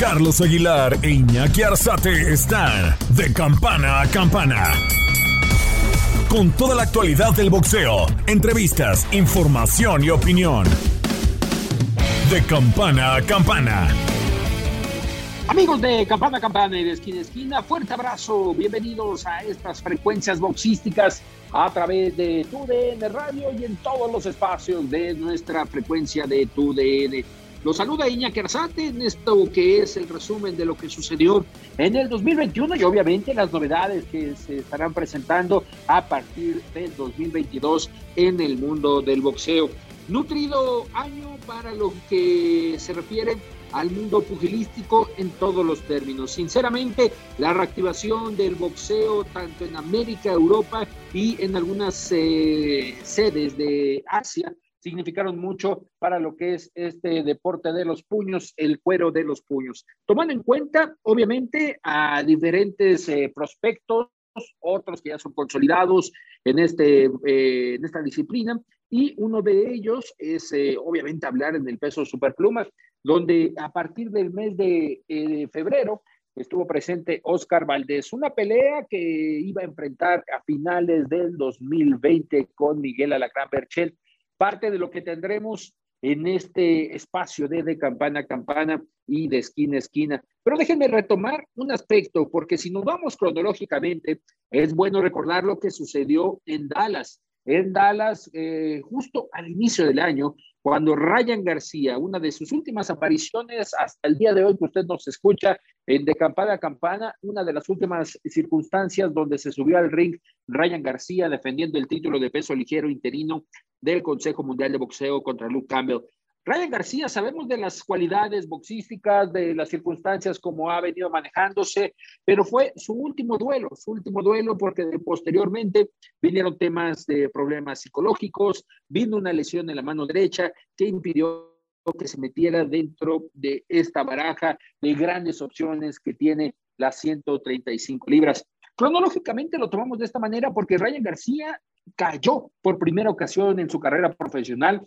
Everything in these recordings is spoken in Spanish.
Carlos Aguilar e Iñaki Arzate están de campana a campana. Con toda la actualidad del boxeo, entrevistas, información y opinión. De campana a campana. Amigos de Campana a Campana y de Esquina a Esquina, fuerte abrazo, bienvenidos a estas frecuencias boxísticas a través de TUDN Radio y en todos los espacios de nuestra frecuencia de TUDN. Los saluda Iñaki Arzate en esto que es el resumen de lo que sucedió en el 2021 y obviamente las novedades que se estarán presentando a partir del 2022 en el mundo del boxeo. Nutrido año para lo que se refiere al mundo pugilístico en todos los términos. Sinceramente, la reactivación del boxeo tanto en América, Europa y en algunas eh, sedes de Asia significaron mucho para lo que es este deporte de los puños, el cuero de los puños. Tomando en cuenta, obviamente, a diferentes eh, prospectos, otros que ya son consolidados en, este, eh, en esta disciplina, y uno de ellos es, eh, obviamente, hablar en el peso superpluma, donde a partir del mes de febrero estuvo presente Oscar Valdés, una pelea que iba a enfrentar a finales del 2020 con Miguel Alacrán Berchel parte de lo que tendremos en este espacio de, de campana a campana y de esquina a esquina. Pero déjenme retomar un aspecto, porque si nos vamos cronológicamente, es bueno recordar lo que sucedió en Dallas. En Dallas, eh, justo al inicio del año, cuando Ryan García, una de sus últimas apariciones hasta el día de hoy que usted nos escucha en De Campana a Campana, una de las últimas circunstancias donde se subió al ring Ryan García defendiendo el título de peso ligero interino del Consejo Mundial de Boxeo contra Luke Campbell. Ryan García, sabemos de las cualidades boxísticas, de las circunstancias como ha venido manejándose, pero fue su último duelo, su último duelo porque posteriormente vinieron temas de problemas psicológicos, vino una lesión en la mano derecha que impidió que se metiera dentro de esta baraja de grandes opciones que tiene las 135 libras. Cronológicamente lo tomamos de esta manera porque Ryan García cayó por primera ocasión en su carrera profesional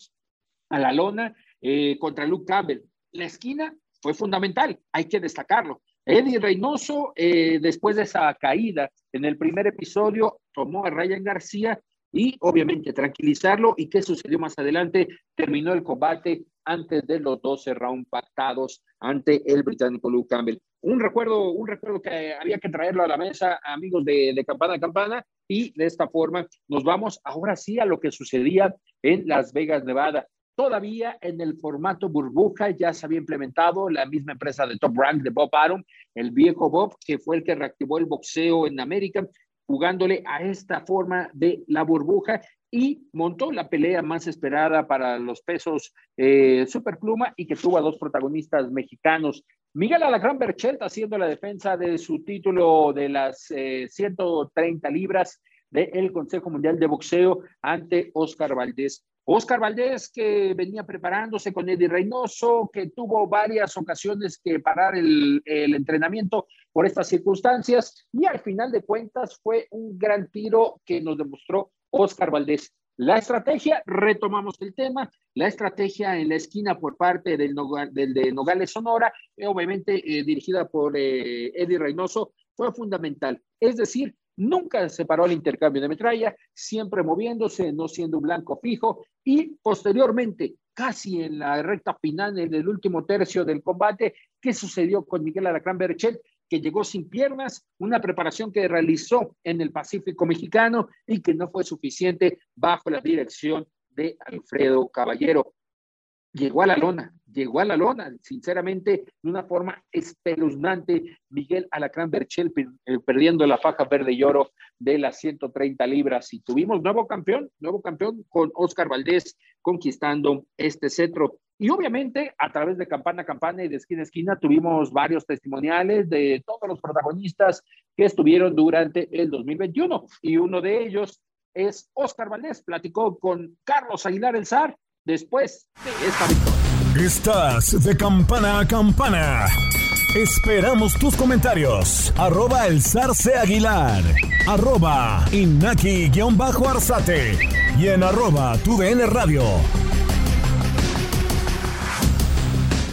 a la lona eh, contra Luke Campbell. La esquina fue fundamental, hay que destacarlo. Eddie Reynoso, eh, después de esa caída en el primer episodio, tomó a Ryan García y obviamente tranquilizarlo. ¿Y qué sucedió más adelante? Terminó el combate antes de los 12 rounds pactados ante el británico Luke Campbell. Un recuerdo, un recuerdo que había que traerlo a la mesa, amigos de, de Campana a Campana, y de esta forma nos vamos ahora sí a lo que sucedía en Las Vegas, Nevada. Todavía en el formato burbuja ya se había implementado la misma empresa de Top Rank de Bob Arum, el viejo Bob, que fue el que reactivó el boxeo en América, jugándole a esta forma de la burbuja y montó la pelea más esperada para los pesos eh, superpluma y que tuvo a dos protagonistas mexicanos. Miguel Alacrán Berchelt haciendo la defensa de su título de las 130 eh, libras del Consejo Mundial de Boxeo ante Oscar Valdés. Oscar Valdés, que venía preparándose con Eddie Reynoso, que tuvo varias ocasiones que parar el, entrenamiento por estas circunstancias, y al final de cuentas fue un gran tiro que nos demostró Oscar Valdés. La estrategia, retomamos el tema, la estrategia en la esquina por parte del, de Nogales Sonora, eh, obviamente eh, dirigida por eh, Eddie Reynoso, fue fundamental. Es decir, Nunca se paró el intercambio de metralla, siempre moviéndose, no siendo un blanco fijo y posteriormente, casi en la recta final, en el último tercio del combate, ¿qué sucedió con Miguel Alacrán Berchel? que llegó sin piernas, una preparación que realizó en el Pacífico mexicano y que no fue suficiente bajo la dirección de Alfredo Caballero llegó a la lona, llegó a la lona, sinceramente, de una forma espeluznante, Miguel Alacrán Berchel eh, perdiendo la faja verde y oro de las 130 libras. Y tuvimos nuevo campeón, nuevo campeón con Oscar Valdés conquistando este cetro. Y obviamente a través de campana a campana y de esquina a esquina tuvimos varios testimoniales de todos los protagonistas que estuvieron durante el 2021. Y uno de ellos es Oscar Valdés. Platicó con Carlos Aguilar El Zar después de esta victoria. Estás de campana a campana. Esperamos tus comentarios. Arroba el zarce aguilar. Arroba inaki-arzate. Y en arroba tu radio.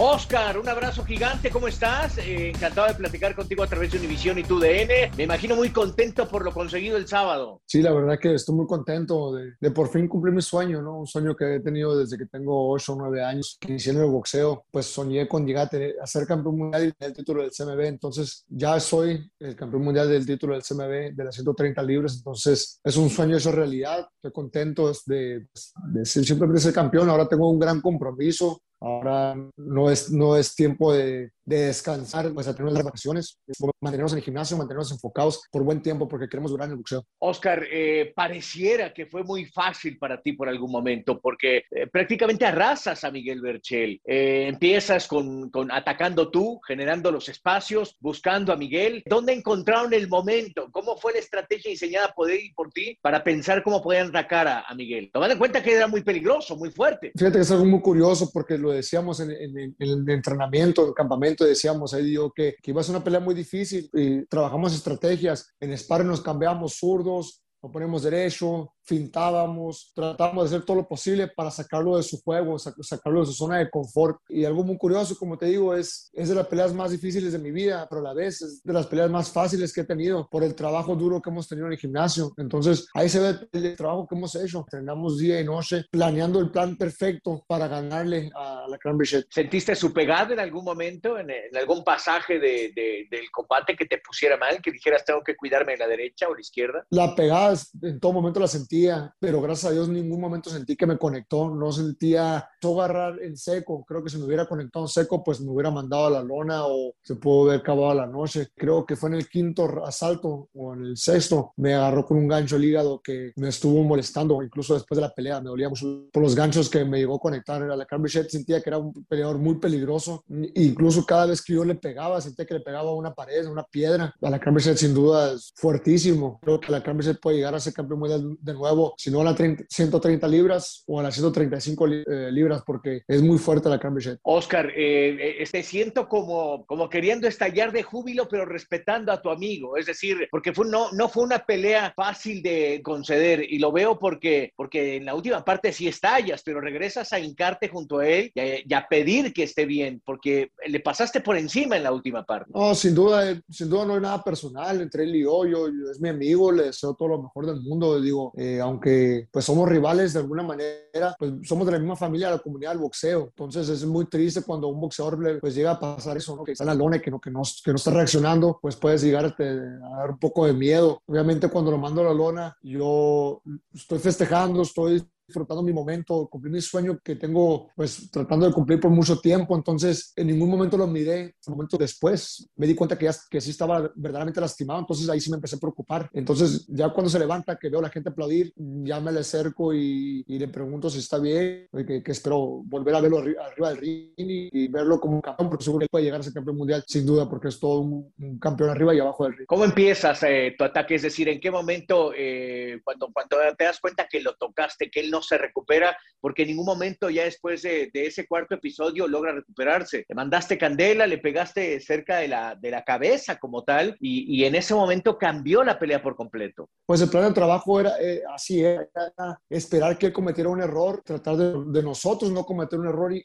Oscar, un abrazo gigante, ¿cómo estás? Eh, encantado de platicar contigo a través de Univisión y tu DN. Me imagino muy contento por lo conseguido el sábado. Sí, la verdad que estoy muy contento de, por fin cumplir mi sueño, ¿no? Un sueño que he tenido desde que tengo 8 o 9 años, que inicié en el boxeo. Pues soñé con llegar a, ser campeón mundial y tener el título del CMB. Entonces ya soy el campeón mundial del título del CMB de las 130 libras. Entonces es un sueño hecho realidad. Estoy contento de, de, ser, siempre ser campeón. Ahora tengo un gran compromiso Ahora no es, no es tiempo de, de descansar, pues a tener las vacaciones, mantenernos en el gimnasio, mantenernos enfocados por buen tiempo porque queremos durar en el boxeo. Oscar, eh, pareciera que fue muy fácil para ti por algún momento porque eh, prácticamente arrasas a Miguel Berchel. Eh, empiezas con, con, atacando tú, generando los espacios, buscando a Miguel. ¿Dónde encontraron el momento? ¿Cómo fue la estrategia diseñada por él y por ti para pensar cómo podían atacar a, a Miguel? Tomando en cuenta que era muy peligroso, muy fuerte. Fíjate que es algo muy curioso porque lo decíamos en, en, en el entrenamiento, en el campamento decíamos, ahí que, que iba a ser una pelea muy difícil y trabajamos estrategias. En sparring nos cambiamos zurdos, nos ponemos derecho, fintábamos, tratábamos de hacer todo lo posible para sacarlo de su juego, sacarlo de su zona de confort. Y algo muy curioso, como te digo, es, es de las peleas más difíciles de mi vida, pero a la vez es de las peleas más fáciles que he tenido por el trabajo duro que hemos tenido en el gimnasio. Entonces ahí se ve el trabajo que hemos hecho. Entrenamos día y noche, planeando el plan perfecto para ganarle a la Cranberry ¿Sentiste su pegada en algún momento, en, algún pasaje de, del combate que te pusiera mal, que dijeras tengo que cuidarme de la derecha o la izquierda? La pegada en todo momento la sentí pero gracias a Dios en ningún momento sentí que me conectó, no sentía todo agarrar en seco, creo que si me hubiera conectado en seco, pues me hubiera mandado a la lona o se pudo haber acabado la noche. Creo que fue en el quinto asalto o en el sexto, me agarró con un gancho el hígado que me estuvo molestando, incluso después de la pelea, me dolía mucho por los ganchos que me llegó a conectar. A la Cambridge sentía que era un peleador muy peligroso, incluso cada vez que yo le pegaba, sentía que le pegaba a una pared, a una piedra. A la Cambridge sin duda es fuertísimo, creo que la Cambridge puede llegar a ser campeón mundial de nuevo si no a las 130 libras o a las 135 eh, libras, porque es muy fuerte la Cambridge. Oscar, eh, eh, te siento como, como queriendo estallar de júbilo, pero respetando a tu amigo. Es decir, porque fue, no, no fue una pelea fácil de conceder y lo veo porque, porque en la última parte sí estallas, pero regresas a hincarte junto a él y a, pedir que esté bien, porque le pasaste por encima en la última parte. No, sin duda, sin duda no hay nada personal entre él y yo. Yo, es mi amigo, le deseo todo lo mejor del mundo. Digo, aunque pues somos rivales de alguna manera, pues somos de la misma familia de la comunidad del boxeo. Entonces es muy triste cuando un boxeador pues llega a pasar eso, ¿no? que está en la lona y que no, que no, que no está reaccionando, pues puedes llegar a, a dar un poco de miedo. Obviamente cuando lo mando a la lona, yo estoy festejando, estoy disfrutando mi momento, cumplir mi sueño que tengo, pues tratando de cumplir por mucho tiempo. Entonces, en ningún momento lo miré. Un momento después me di cuenta que, ya, que sí estaba verdaderamente lastimado. Entonces, ahí sí me empecé a preocupar. Entonces, ya cuando se levanta, que veo a la gente aplaudir, ya me le acerco y, y le pregunto si está bien, que, que espero volver a verlo arriba, del ring y, verlo como un campeón, porque seguro que puede llegar a ser campeón mundial, sin duda, porque es todo un, campeón arriba y abajo del ring. ¿Cómo empiezas eh, tu ataque? Es decir, ¿en qué momento, eh, cuando, cuando te das cuenta que lo tocaste, que él no se recupera, porque en ningún momento ya después de, ese cuarto episodio logra recuperarse. Le mandaste candela, le pegaste cerca de la, de la cabeza como tal, y, en ese momento cambió la pelea por completo. Pues el plan de trabajo era eh, así, era esperar que él cometiera un error, tratar de, nosotros no cometer un error y,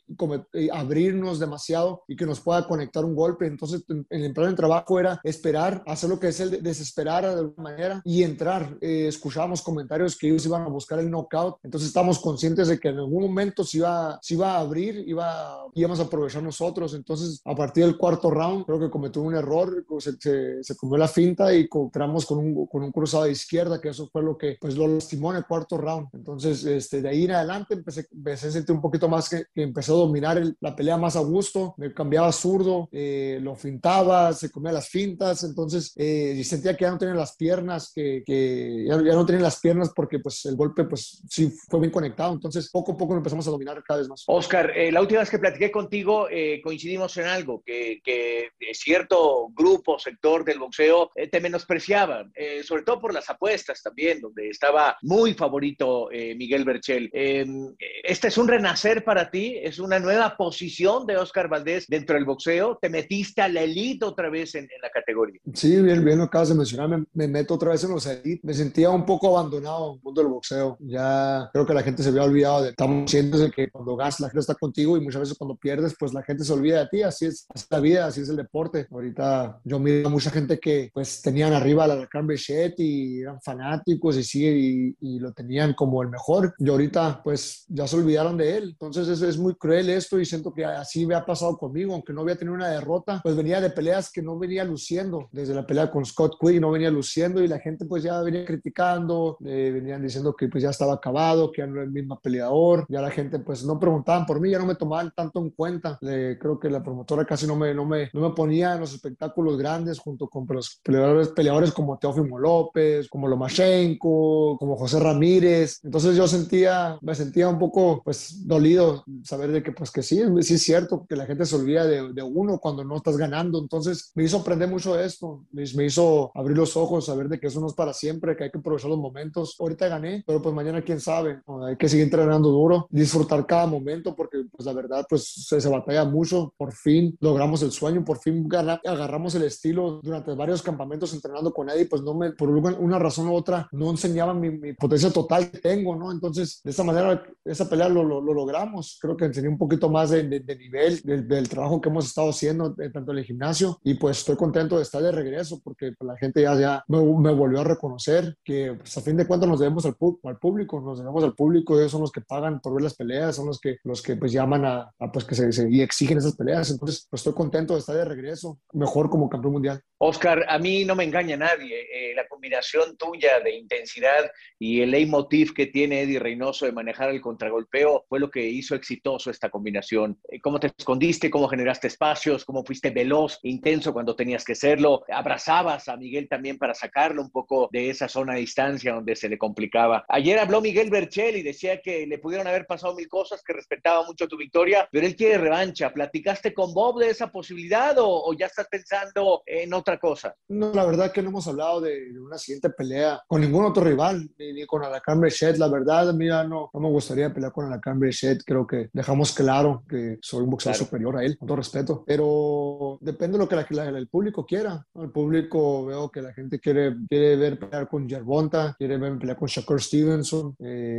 abrirnos demasiado y que nos pueda conectar un golpe. Entonces, en, el plan de trabajo era esperar, hacer lo que es el desesperar de alguna manera y entrar. Eh, escuchábamos comentarios que ellos iban a buscar el knockout, entonces estamos conscientes de que en algún momento se iba, se iba a abrir, iba, íbamos a aprovechar nosotros. Entonces, a partir del cuarto round, creo que cometió un error, se, se, comió la finta y encontramos con un, con un cruzado de izquierda, que eso fue lo que pues, lo lastimó en el cuarto round. Entonces, este, de ahí en adelante empecé, empecé a sentir un poquito más que, que empezó a dominar la pelea más a gusto, me cambiaba zurdo, eh, lo fintaba, se comía las fintas, entonces eh, sentía que ya no tenía las piernas, que, que ya, ya, no tenía las piernas porque pues el golpe pues sí fue fue bien conectado. Entonces, poco a poco lo empezamos a dominar cada vez más. Oscar, eh, la última vez que platiqué contigo, eh, coincidimos en algo, que, que, cierto grupo, sector del boxeo eh, te menospreciaba, sobre todo por las apuestas también, donde estaba muy favorito Miguel Berchel. Em, ¿Este es un renacer para ti? ¿Es una nueva posición de Oscar Valdés dentro del boxeo? ¿Te metiste a la elite otra vez en, la categoría? Sí, bien, bien lo acabas de mencionar, me, me meto otra vez en los elite. Me sentía un poco abandonado en el mundo del boxeo. Ya creo que la gente se había olvidado de, estamos siendo que cuando ganas la gente está contigo y muchas veces cuando pierdes, pues la gente se olvida de ti. Así es, la vida, así es el deporte. Ahorita yo miro a mucha gente que pues tenían arriba la Lacan Bechet y eran fanáticos y sigue y, lo tenían como el mejor. Y ahorita pues ya se olvidaron de él. Entonces es, es muy cruel esto y siento que así me ha pasado conmigo, aunque no había tenido una derrota, pues venía de peleas que no venía luciendo. Desde la pelea con Scott Quinn no venía luciendo y la gente pues ya venía criticando, eh, venían diciendo que pues ya estaba acabado, que ya no era el mismo peleador. Ya la gente pues no preguntaban por mí, ya no me tomaban tanto en cuenta. creo que la promotora casi no me, no, me, no me ponía en los espectáculos grandes junto con los peleadores, peleadores como Teófimo López, como Lomachenko, como José Ramírez. Entonces yo sentía, me sentía un poco pues dolido saber de que pues que sí, sí es cierto que la gente se olvida de, de uno cuando no estás ganando. Entonces me hizo aprender mucho esto, me, me, hizo abrir los ojos, saber de que eso no es para siempre, que hay que aprovechar los momentos. Ahorita gané, pero pues mañana quién sabe, hay que seguir entrenando duro, disfrutar cada momento porque pues la verdad pues se, se batalla mucho, por fin logramos el sueño, por fin agarramos el estilo. Durante varios campamentos entrenando con Eddie, pues no me, por una razón u otra, no enseñaba mi, mi potencia total que tengo, ¿no? Entonces de esa manera, esa pelea lo, lo, lo logramos, creo que enseñé un poquito más de, de, nivel del, del, trabajo que hemos estado haciendo eh, tanto en el gimnasio. Y pues estoy contento de estar de regreso porque pues, la gente ya, ya me, me, volvió a reconocer que pues, a fin de cuentas nos debemos al, al, público, nos debemos al público, ellos son los que pagan por ver las peleas, son los que, los que pues llaman a, a pues que se, se, y exigen esas peleas, entonces pues estoy contento de estar de regreso, mejor como campeón mundial. Oscar, a mí no me engaña nadie, eh, la combinación tuya de intensidad y el leitmotiv que tiene Eddie Reynoso de manejar el contragolpeo fue lo que hizo exitoso esta combinación. Eh, ¿Cómo te escondiste? ¿Cómo generaste espacios? ¿Cómo fuiste veloz, intenso cuando tenías que serlo? ¿Abrazabas a Miguel también para sacarlo un poco de esa zona de distancia donde se le complicaba? Ayer habló Miguel Berchel y decía que le pudieron haber pasado mil cosas, que respetaba mucho tu victoria, pero él quiere revancha. ¿Platicaste con Bob de esa posibilidad o, o ya estás pensando en otra cosa? No, la verdad que no hemos hablado de, de una siguiente pelea con ningún otro rival, ni, ni con Alacán Bechet. La verdad, mira, no, no me gustaría pelear con Alacán Bechet. Creo que dejamos claro que soy un boxeador claro. superior a él, con todo respeto. Pero depende de lo que la, la, el público quiera. El público veo que la gente quiere, quiere ver pelear con Gervonta, quiere ver pelear con Shakur Stevenson.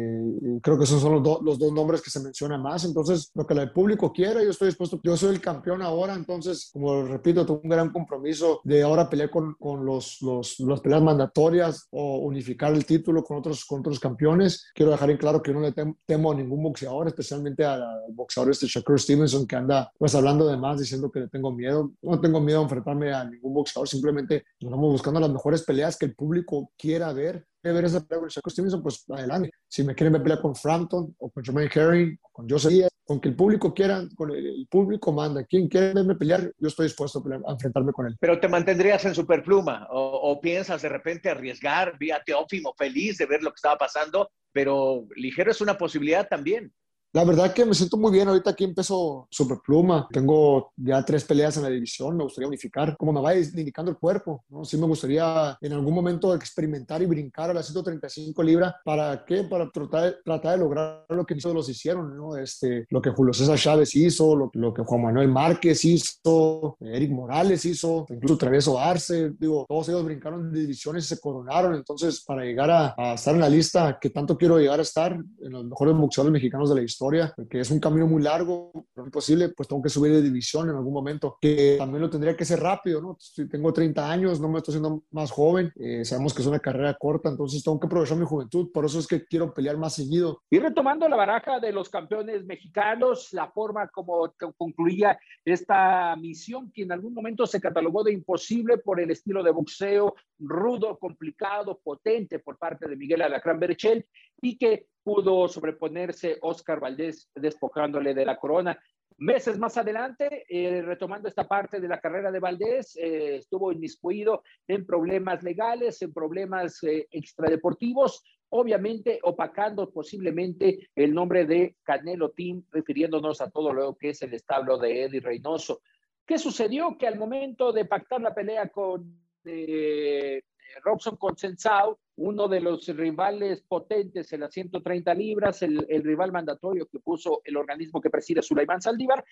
Eh, creo que esos son los, do, los, dos nombres que se mencionan más. Entonces, lo que el público quiera, yo estoy dispuesto. Yo soy el campeón ahora, entonces, como repito, tengo un gran compromiso de ahora pelear con, con los, los, las peleas mandatorias o unificar el título con otros, con otros campeones. Quiero dejar en claro que no le temo a ningún boxeador, especialmente al boxeador este Shakur Stevenson que anda pues hablando de más, diciendo que le tengo miedo. No tengo miedo a enfrentarme a ningún boxeador, simplemente estamos buscando las mejores peleas que el público quiera ver. Ver esa pelea con Shakur Stevenson, pues adelante. Si me quieren ver pelear con Frampton o con Jermaine Herring o con Joseph Díaz, con que el público quiera, con el, el, público manda. Quien quiere verme pelear, yo estoy dispuesto a, pelear, a, enfrentarme con él. Pero te mantendrías en superpluma o, o piensas de repente arriesgar vía Teófimo, feliz de ver lo que estaba pasando, pero ligero es una posibilidad también. La verdad que me siento muy bien. Ahorita aquí empezó Superpluma. Tengo ya tres peleas en la división. Me gustaría unificar. Como me va indicando el cuerpo, ¿no? Sí me gustaría en algún momento experimentar y brincar a las 135 libras. ¿Para qué? Para tratar tratar de lograr lo que los hicieron, ¿no? Este, lo que Julio César Chávez hizo, lo, lo, que Juan Manuel Márquez hizo, Eric Morales hizo, incluso Travieso Arce. Digo, todos ellos brincaron de divisiones y se coronaron. Entonces, para llegar a, a estar en la lista que tanto quiero llegar a estar, en los mejores boxeadores mexicanos de la historia, que es un camino muy largo, pero imposible, pues tengo que subir de división en algún momento, que también lo tendría que ser rápido, ¿no? Si tengo 30 años, no me estoy haciendo más joven, eh, sabemos que es una carrera corta, entonces tengo que aprovechar mi juventud, por eso es que quiero pelear más seguido. Y retomando la baraja de los campeones mexicanos, la forma como concluía esta misión, que en algún momento se catalogó de imposible por el estilo de boxeo rudo, complicado, potente por parte de Miguel Alacrán Berchel, y que pudo sobreponerse Oscar Valdés despojándole de la corona. Meses más adelante, eh, retomando esta parte de la carrera de Valdés, eh, estuvo inmiscuido en problemas legales, en problemas eh, extradeportivos, obviamente opacando posiblemente el nombre de Canelo Team, refiriéndonos a todo lo que es el establo de Eddie Reynoso. ¿Qué sucedió? Que al momento de pactar la pelea con eh, Robson Consensao, uno de los rivales potentes en las 130 libras, el, el, rival mandatorio que puso el organismo que preside Sulaimán Saldívar,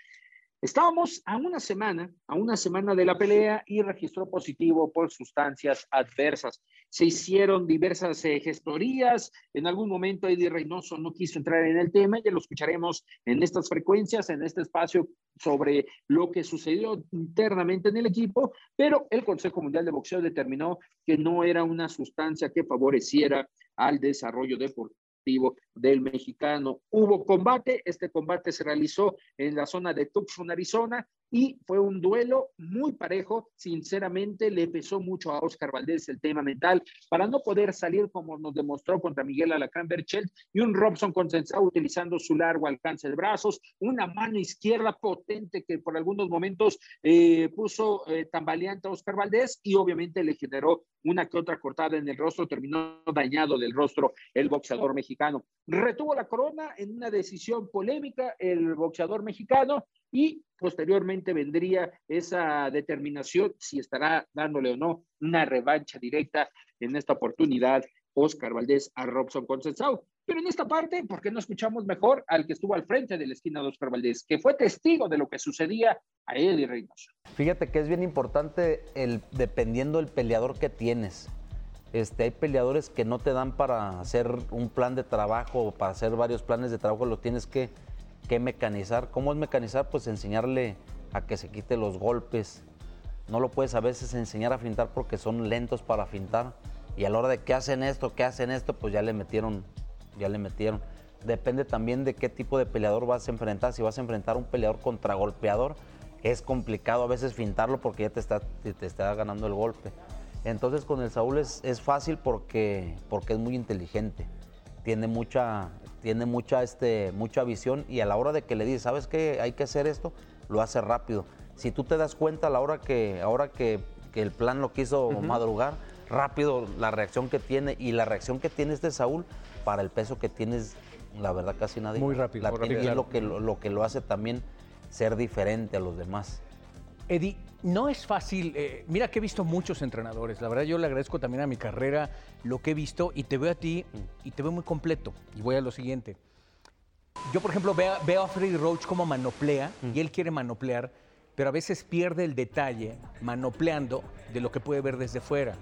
Estábamos a una semana, a una semana de la pelea y registró positivo por sustancias adversas. Se hicieron diversas eh, gestorías. En algún momento Eddie Reynoso no quiso entrar en el tema, ya lo escucharemos en estas frecuencias, en este espacio sobre lo que sucedió internamente en el equipo, pero el Consejo Mundial de Boxeo determinó que no era una sustancia que favoreciera al desarrollo deportivo del mexicano. Hubo combate, este combate se realizó en la zona de Tucson, Arizona, y fue un duelo muy parejo. Sinceramente, le pesó mucho a Oscar Valdés el tema mental para no poder salir como nos demostró contra Miguel Alacrán Berchelt y un Robson consensado utilizando su largo alcance de brazos, una mano izquierda potente que por algunos momentos eh, puso eh, tambaleante a Oscar Valdés y obviamente le generó una que otra cortada en el rostro, terminó dañado del rostro el boxeador mexicano. Retuvo la corona en una decisión polémica el boxeador mexicano y posteriormente vendría esa determinación si estará dándole o no una revancha directa en esta oportunidad Oscar Valdés a Robson Consensao. Pero en esta parte, ¿por qué no escuchamos mejor al que estuvo al frente de la esquina de Oscar Valdés, que fue testigo de lo que sucedía a Eddie Reynoso? Fíjate que es bien importante el dependiendo del peleador que tienes. Este, hay peleadores que no te dan para hacer un plan de trabajo o para hacer varios planes de trabajo, lo tienes que qué mecanizar. ¿Cómo es mecanizar? Pues enseñarle a que se quite los golpes. No lo puedes a veces enseñar a fintar porque son lentos para fintar. Y a la hora de que hacen esto, que hacen esto, pues ya le metieron, ya le metieron. Depende también de qué tipo de peleador vas a enfrentar. Si vas a enfrentar un peleador contragolpeador, es complicado a veces fintarlo porque ya te está, te está ganando el golpe. Entonces con el Saúl es, es fácil porque, porque es muy inteligente. Tiene mucha, tiene mucha, este, mucha visión y a la hora de que le dices, ¿sabes qué? Hay que hacer esto, lo hace rápido. Si tú te das cuenta a la hora que, ahora que, que el plan lo quiso madrugar, rápido la reacción que tiene y la reacción que tiene este Saúl para el peso que tienes, la verdad casi nadie. Muy rápido. La muy tiene rápido. y es lo que, lo, lo que lo hace también ser diferente a los demás. Eddie, no es fácil. eh, mira que he visto muchos entrenadores. La verdad, yo le agradezco también a mi carrera lo que he visto y te veo a ti y te veo muy completo. Y voy a lo siguiente. Yo, por ejemplo, veo, a Freddy Roach como manoplea y él quiere manoplear, pero a veces pierde el detalle manopleando de lo que puede ver desde fuera.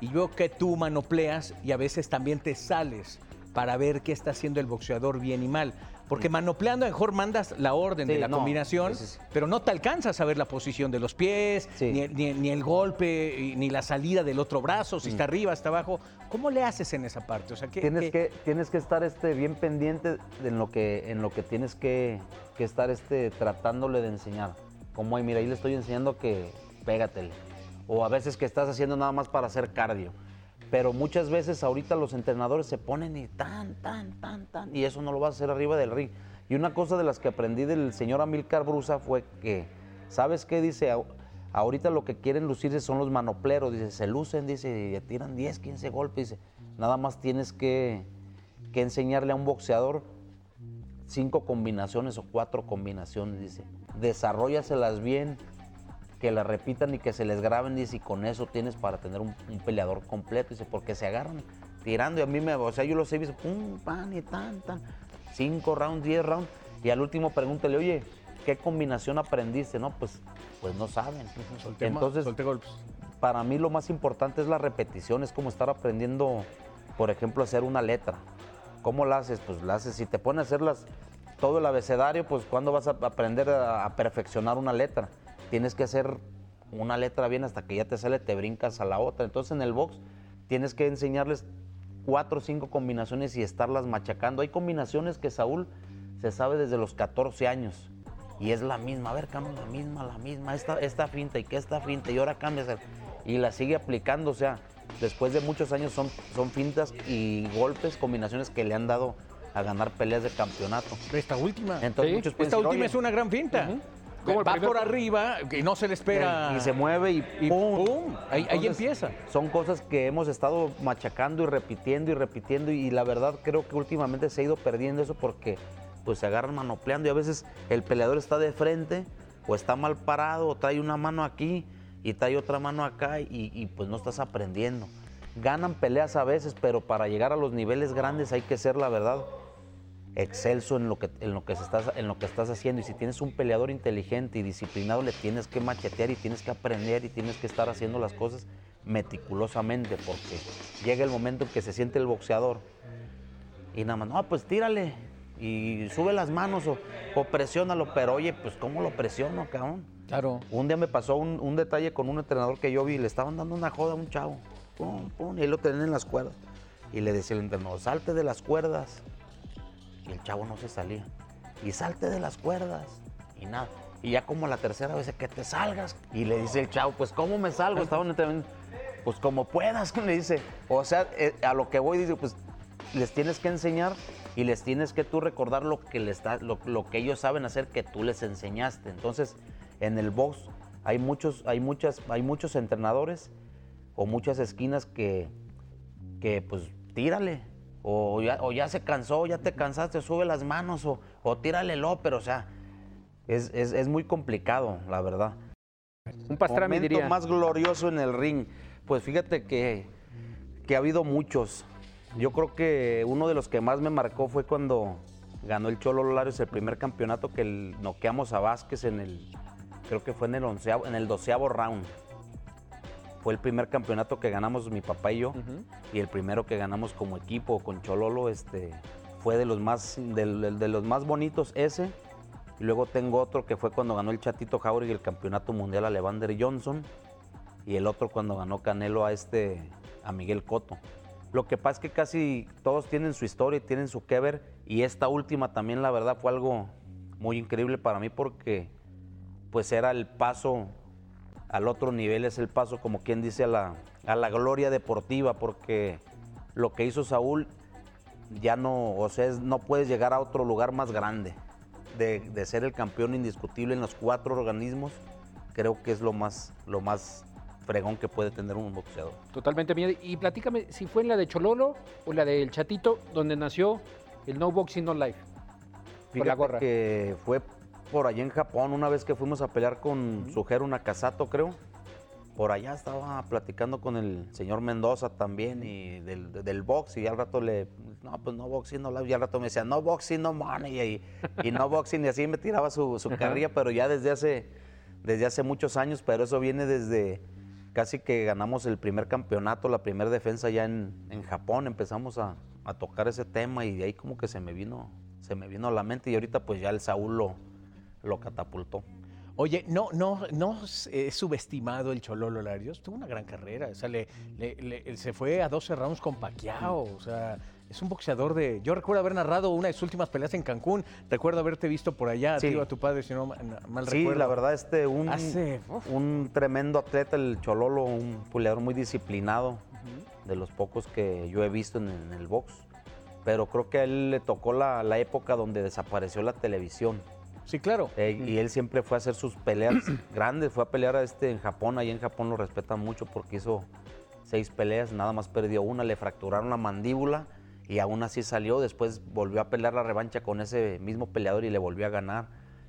Y veo que tú manopleas y a veces también te sales para ver qué está haciendo el boxeador bien y mal. Porque manopleando a mejor mandas la orden Sí, de la no, combinación, pero no te alcanzas a ver la posición de los pies, Sí. ni, ni- ni el golpe, ni la salida del otro brazo, si está arriba, está abajo. ¿Cómo le haces en esa parte? O sea, ¿qué- Tienes qué- que, tienes que estar este, bien pendiente en lo que, en lo que tienes que, que estar este, tratándole de enseñar. Como ahí, mira, ahí le estoy enseñando que pégatele. O a veces que estás haciendo nada más para hacer cardio. Pero muchas veces ahorita los entrenadores se ponen y tan, tan, tan, tan. Y eso no lo vas a hacer arriba del ring. Y una cosa de las que aprendí del señor Amilcar Brusa fue que, ¿sabes qué? Dice, "Au- ahorita lo que quieren lucirse son los manopleros. Dice, se lucen, dice, y tiran 10, 15 golpes. Dice, nada más tienes que, que enseñarle a un boxeador cinco combinaciones o cuatro combinaciones, dice. Desarrollaselas bien, que las repitan y que se les graben, dice, y con eso tienes para tener un, un peleador completo, dice, porque se agarran tirando y a mí me, o sea, yo los he visto, pum, pan y tan, tan, cinco rounds, diez rounds, y al último pregúntale, oye, ¿qué combinación aprendiste? No, pues, pues no saben. Solté Entonces, solté golpes. para mí lo más importante es la repetición, es como estar aprendiendo, por ejemplo, hacer una letra. ¿Cómo la haces? Pues la haces, si te pones a hacerlas todo el abecedario, pues ¿cuándo vas a aprender a, a perfeccionar una letra? Tienes que hacer una letra bien hasta que ya te sale, te brincas a la otra. Entonces en el box tienes que enseñarles cuatro o cinco combinaciones y estarlas machacando. Hay combinaciones que Saúl se sabe desde los 14 años y es la misma. A ver, cambia la misma, la misma, esta, esta finta y que esta finta y ahora cambias. Y la sigue aplicando, o sea, después de muchos años son, son fintas y golpes, combinaciones que le han dado a ganar peleas de campeonato. Esta última. Entonces, muchos Esta decir, última es una gran finta. Va por arriba, que no se le espera. Y se mueve y, y ¡pum! Ahí, ahí, empieza. Son cosas que hemos estado machacando y repitiendo y repitiendo y, la verdad creo que últimamente se ha ido perdiendo eso porque pues se agarran manopleando y a veces el peleador está de frente o está mal parado o trae una mano aquí y trae otra mano acá y, y pues no estás aprendiendo. Ganan peleas a veces, pero para llegar a los niveles grandes hay que ser la verdad excelso en lo que en lo que estás en lo que estás haciendo. Y si tienes un peleador inteligente y disciplinado le tienes que machetear y tienes que aprender y tienes que estar haciendo las cosas meticulosamente porque llega el momento en que se siente el boxeador. Y nada más no pues tírale y sube las manos o, o presiónalo. Pero oye pues cómo lo presiono cabrón claro. Un día me pasó un, un, detalle con un entrenador que yo vi le estaban dando una joda a un chavo. Pum, pum, y lo tenían en las cuerdas. Y le decía el entrenador salte de las cuerdas y el chavo no se salía. Y salte de las cuerdas. Y nada. Y ya como la tercera vez, que te salgas. Y le dice el chavo, pues ¿cómo me salgo? Estaba en Pues como puedas, le dice. O sea, eh, a lo que voy, dice, pues les tienes que enseñar y les tienes que tú recordar lo que, les lo, lo, que ellos saben hacer que tú les enseñaste. Entonces, en el box hay muchos, hay muchas, hay muchos entrenadores o muchas esquinas que, que pues tírale, o ya, se cansó, ya te cansaste, sube las manos o, o tírale el pero o sea, es, muy complicado, la verdad. Un pastrami Momento diría. más glorioso en el ring. Pues fíjate que, que ha habido muchos. Yo creo que uno de los que más me marcó fue cuando ganó el Cholo Larios el primer campeonato que noqueamos a Vázquez en el, creo que fue en el, onceavo, en el doceavo round. Fue el primer campeonato que ganamos mi papá y yo. Y el primero que ganamos como equipo con Chololo este, fue de los, más, de, los más bonitos ese. Y luego tengo otro que fue cuando ganó el Chatito Jauregui el campeonato mundial a Levander Johnson. Y el otro cuando ganó Canelo a este a Miguel Cotto. Lo que pasa es que casi todos tienen su historia y tienen su que ver. Y esta última también, la verdad, fue algo muy increíble para mí porque pues era el paso al otro nivel es el paso, como quien dice, a la, a la gloria deportiva, porque lo que hizo Saúl ya no, o sea, no puedes llegar a otro lugar más grande. De, ser el campeón indiscutible en los cuatro organismos, creo que es lo más, lo más fregón que puede tener un boxeador. Totalmente, y platícame si fue en la de Chololo o la del Chatito, donde nació el No Boxing No Life. Fíjate la gorra. que fue por allá en Japón, una vez que fuimos a pelear con Sujero Nakasato, creo. Por allá estaba platicando con el señor Mendoza también y del, box y al rato le, no, pues no boxing, no y al rato me decía, no boxing, no money, y, no boxing, y así me tiraba su, su carrilla, pero ya desde hace, desde hace muchos años, pero eso viene desde casi que ganamos el primer campeonato, la primera defensa ya en, en Japón, empezamos a, a, tocar ese tema y de ahí como que se me vino, se me vino a la mente y ahorita pues ya el Saúl lo, lo catapultó. Oye, no, no, no es subestimado el Chololo Larios. Tuvo una gran carrera. O sea, le, se fue a 12 rounds con Pacquiao. O sea, es un boxeador de. Yo recuerdo haber narrado una de sus últimas peleas en Cancún. Recuerdo haberte visto por allá, sí. a tu padre, si no mal recuerdo. Sí, la verdad, este, un, un tremendo atleta, el Chololo, un peleador muy disciplinado, de los pocos que yo he visto en, el box. Pero creo que a él le tocó la, la época donde desapareció la televisión. Sí, claro. Eh, y él siempre fue a hacer sus peleas grandes, fue a pelear a este en Japón, ahí en Japón lo respetan mucho porque hizo seis peleas, nada más perdió una, le fracturaron la mandíbula y aún así salió, después volvió a pelear la revancha con ese mismo peleador y le volvió a ganar.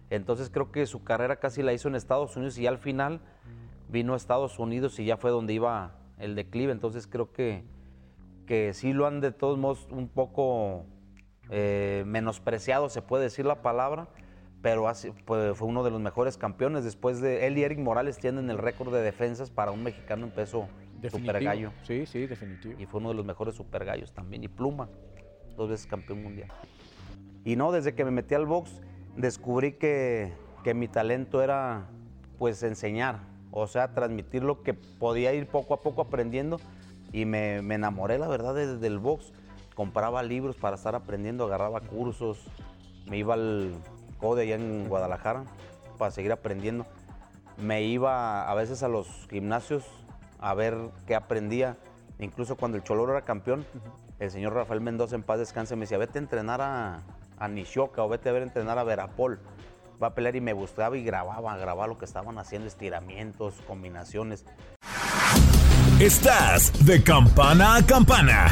Entonces creo que su carrera casi la hizo en Estados Unidos y al final vino a Estados Unidos y ya fue donde iba el declive. Entonces creo que, que sí lo han de todos modos un poco eh, menospreciado, se puede decir la palabra, pero fue uno de los mejores campeones. Después de él y Eric Morales tienen el récord de defensas para un mexicano en peso super gallo. Sí, sí, definitivo. Y fue uno de los mejores super gallos también. Y Pluma, dos veces campeón mundial. Y no, desde que me metí al box, descubrí que, que mi talento era pues enseñar, o sea, transmitir lo que podía ir poco a poco aprendiendo. Y me, me enamoré, la verdad, del box. Compraba libros para estar aprendiendo, agarraba cursos, me iba al de allá en Guadalajara para seguir aprendiendo. Me iba a veces a los gimnasios a ver qué aprendía. Incluso cuando el Choloro era campeón, el señor Rafael Mendoza en paz descanse me decía, vete a entrenar a, a Nishoka o vete a ver entrenar a Verapol va a pelear y me buscaba y grababa, grababa lo que estaban haciendo, estiramientos, combinaciones. Estás de campana a campana.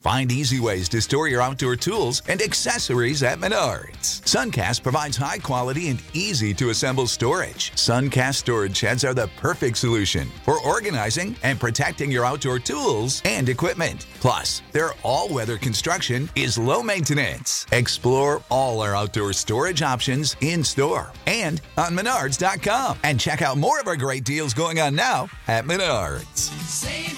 Find easy ways to store your outdoor tools and accessories at Menards. Suncast provides high quality and easy to assemble storage. Suncast storage sheds are the perfect solution for organizing and protecting your outdoor tools and equipment. Plus, their all weather construction is low maintenance. Explore all our outdoor storage options in store and on Menards.com. And check out more of our great deals going on now at Menards. Save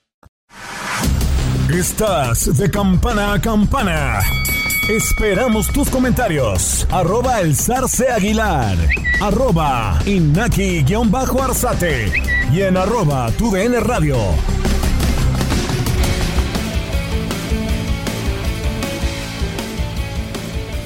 Estás de campana a campana. Esperamos tus comentarios. Arroba el zarce aguilar. Arroba inaki-arzate. Y en arroba tu DN radio.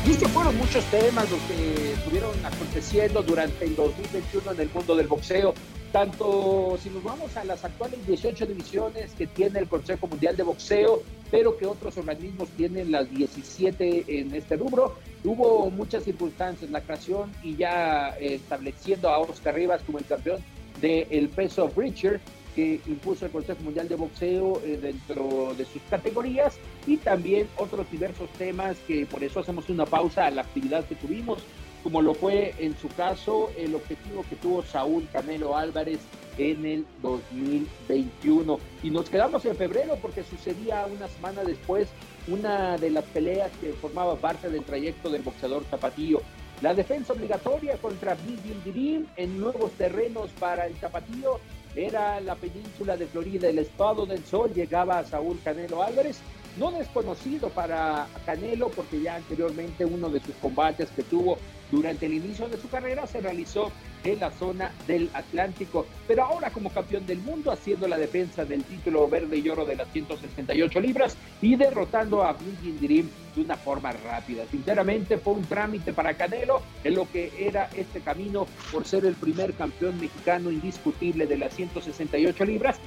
Y es que fueron muchos temas los que estuvieron aconteciendo durante el 2021 en el mundo del boxeo. Tanto si nos vamos a las actuales 18 divisiones que tiene el Consejo Mundial de Boxeo, pero que otros organismos tienen las 17 en este rubro, hubo muchas circunstancias, la creación y ya eh, estableciendo a Oscar Rivas como el campeón del peso Richard, que impuso el Consejo Mundial de Boxeo eh, dentro de sus categorías y también otros diversos temas que por eso hacemos una pausa a la actividad que tuvimos, como lo fue en su caso el objetivo que tuvo Saúl Canelo Álvarez en el 2021. Y nos quedamos en febrero porque sucedía una semana después una de las peleas que formaba parte del trayecto del boxeador Zapatillo. La defensa obligatoria contra Bigin Dirim en nuevos terrenos para el Zapatillo era la península de Florida, el estado del sol, llegaba a Saúl Canelo Álvarez, no desconocido para Canelo porque ya anteriormente uno de sus combates que tuvo durante el inicio de su carrera se realizó en la zona del Atlántico, pero ahora como campeón del mundo haciendo la defensa del título verde y oro de las 168 libras y derrotando a Bingin Dream de una forma rápida. Sinceramente fue un trámite para Canelo en lo que era este camino por ser el primer campeón mexicano indiscutible de las 168 libras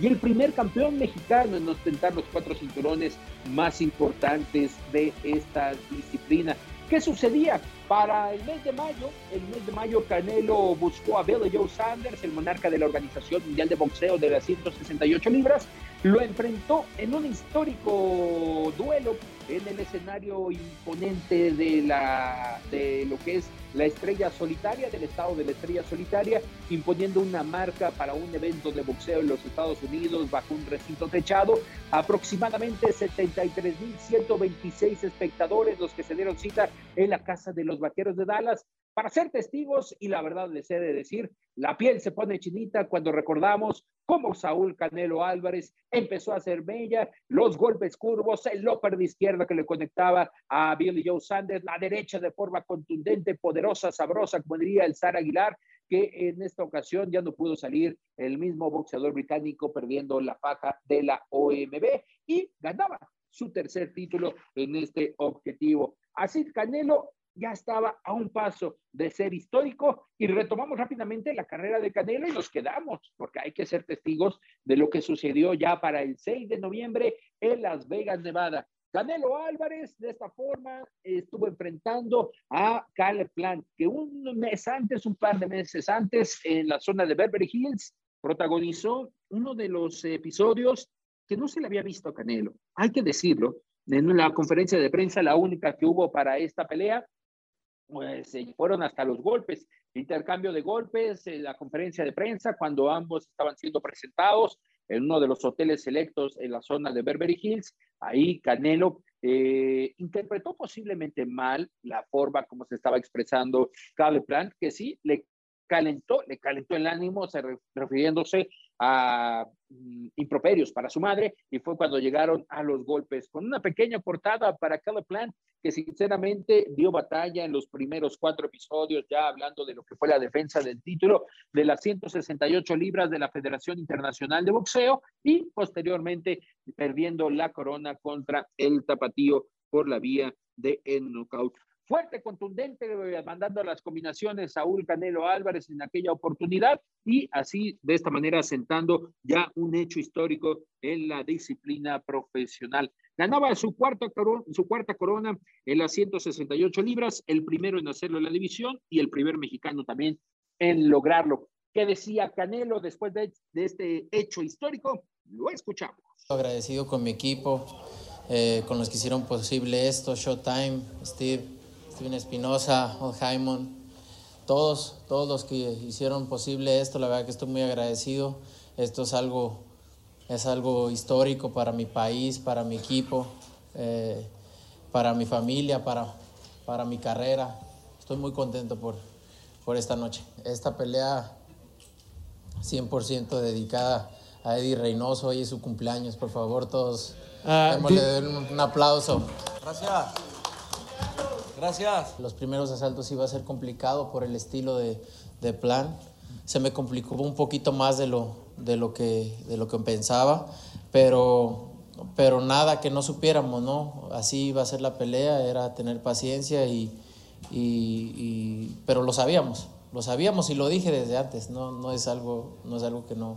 y el primer campeón mexicano en ostentar los cuatro cinturones más importantes de esta disciplina. ¿Qué sucedía? Para el mes de mayo, el mes de mayo Canelo buscó a Billy Joe Sanders, el monarca de la Organización Mundial de Boxeo de las 168 libras, lo enfrentó en un histórico duelo en el escenario imponente de, la, de lo que es la estrella solitaria, del estado de la estrella solitaria, imponiendo una marca para un evento de boxeo en los Estados Unidos bajo un recinto techado. Aproximadamente 73.126 espectadores los que se dieron cita en la casa de los vaqueros de Dallas para ser testigos y la verdad les he de decir, la piel se pone chinita cuando recordamos como Saúl Canelo Álvarez empezó a hacer bella, los golpes curvos, el upper de izquierda que le conectaba a Billy Joe Sanders, la derecha de forma contundente, poderosa, sabrosa, como diría el Sara Aguilar, que en esta ocasión ya no pudo salir el mismo boxeador británico perdiendo la faja de la OMB y ganaba su tercer título en este objetivo. Así Canelo ya estaba a un paso de ser histórico y retomamos rápidamente la carrera de Canelo y nos quedamos, porque hay que ser testigos de lo que sucedió ya para el 6 de noviembre en Las Vegas, Nevada. Canelo Álvarez de esta forma estuvo enfrentando a Caleb Plant, que un mes antes, un par de meses antes, en la zona de Beverly Hills, protagonizó uno de los episodios que no se le había visto a Canelo. Hay que decirlo, en la conferencia de prensa, la única que hubo para esta pelea, pues se fueron hasta los golpes, intercambio de golpes, en la conferencia de prensa, cuando ambos estaban siendo presentados en uno de los hoteles selectos en la zona de Beverly Hills, ahí Canelo eh, interpretó posiblemente mal la forma como se estaba expresando Caleb Plant, que sí, le calentó, le calentó el ánimo, se re- refiriéndose a mm, improperios para su madre, y fue cuando llegaron a los golpes, con una pequeña portada para Caleb Plant, que sinceramente dio batalla en los primeros cuatro episodios, ya hablando de lo que fue la defensa del título de las 168 libras de la Federación Internacional de Boxeo, y posteriormente perdiendo la corona contra el tapatío por la vía de el fuerte, contundente, mandando las combinaciones Saúl Canelo Álvarez en aquella oportunidad y así de esta manera sentando ya un hecho histórico en la disciplina profesional. Ganaba su cuarta, corona, su cuarta corona en las 168 libras, el primero en hacerlo en la división y el primer mexicano también en lograrlo. ¿Qué decía Canelo después de, de este hecho histórico? Lo escuchamos. Agradecido con mi equipo, eh, con los que hicieron posible esto, Showtime, Steve, Steven Espinosa, Old Jaimon, todos, todos los que hicieron posible esto, la verdad que estoy muy agradecido. Esto es algo, es algo histórico para mi país, para mi equipo, eh, para mi familia, para, para mi carrera. Estoy muy contento por, por esta noche. Esta pelea 100% dedicada a Eddie Reynoso, hoy es su cumpleaños, por favor todos Ah, démosle un, un aplauso. Gracias. Gracias. Los primeros asaltos iba a ser complicado por el estilo de, de plan. Se me complicó un poquito más de lo, de lo, que, de lo que pensaba, pero, pero nada que no supiéramos, ¿no? Así iba a ser la pelea, era tener paciencia y, y- y- pero lo sabíamos, lo sabíamos y lo dije desde antes, no, no, es, algo, no es algo que no,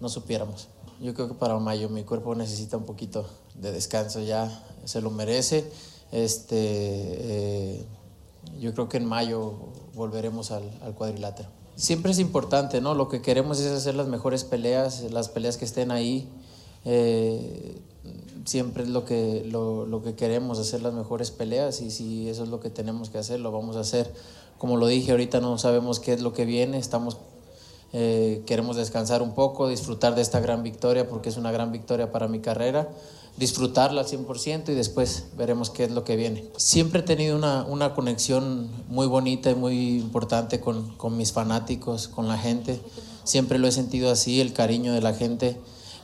no supiéramos. Yo creo que para mayo mi cuerpo necesita un poquito de descanso ya, se lo merece. Este, eh, yo creo que en mayo volveremos al, cuadrilátero. Siempre es importante, ¿no? Lo que queremos es hacer las mejores peleas, las peleas que estén ahí. Eh, siempre es lo que, lo que queremos, hacer las mejores peleas y si eso es lo que tenemos que hacer, lo vamos a hacer. Como lo dije, ahorita no sabemos qué es lo que viene, estamos eh, queremos descansar un poco, disfrutar de esta gran victoria porque es una gran victoria para mi carrera, disfrutarla al 100% y después veremos qué es lo que viene. Siempre he tenido una, una conexión muy bonita y muy importante con, con mis fanáticos, con la gente. Siempre lo he sentido así, el cariño de la gente.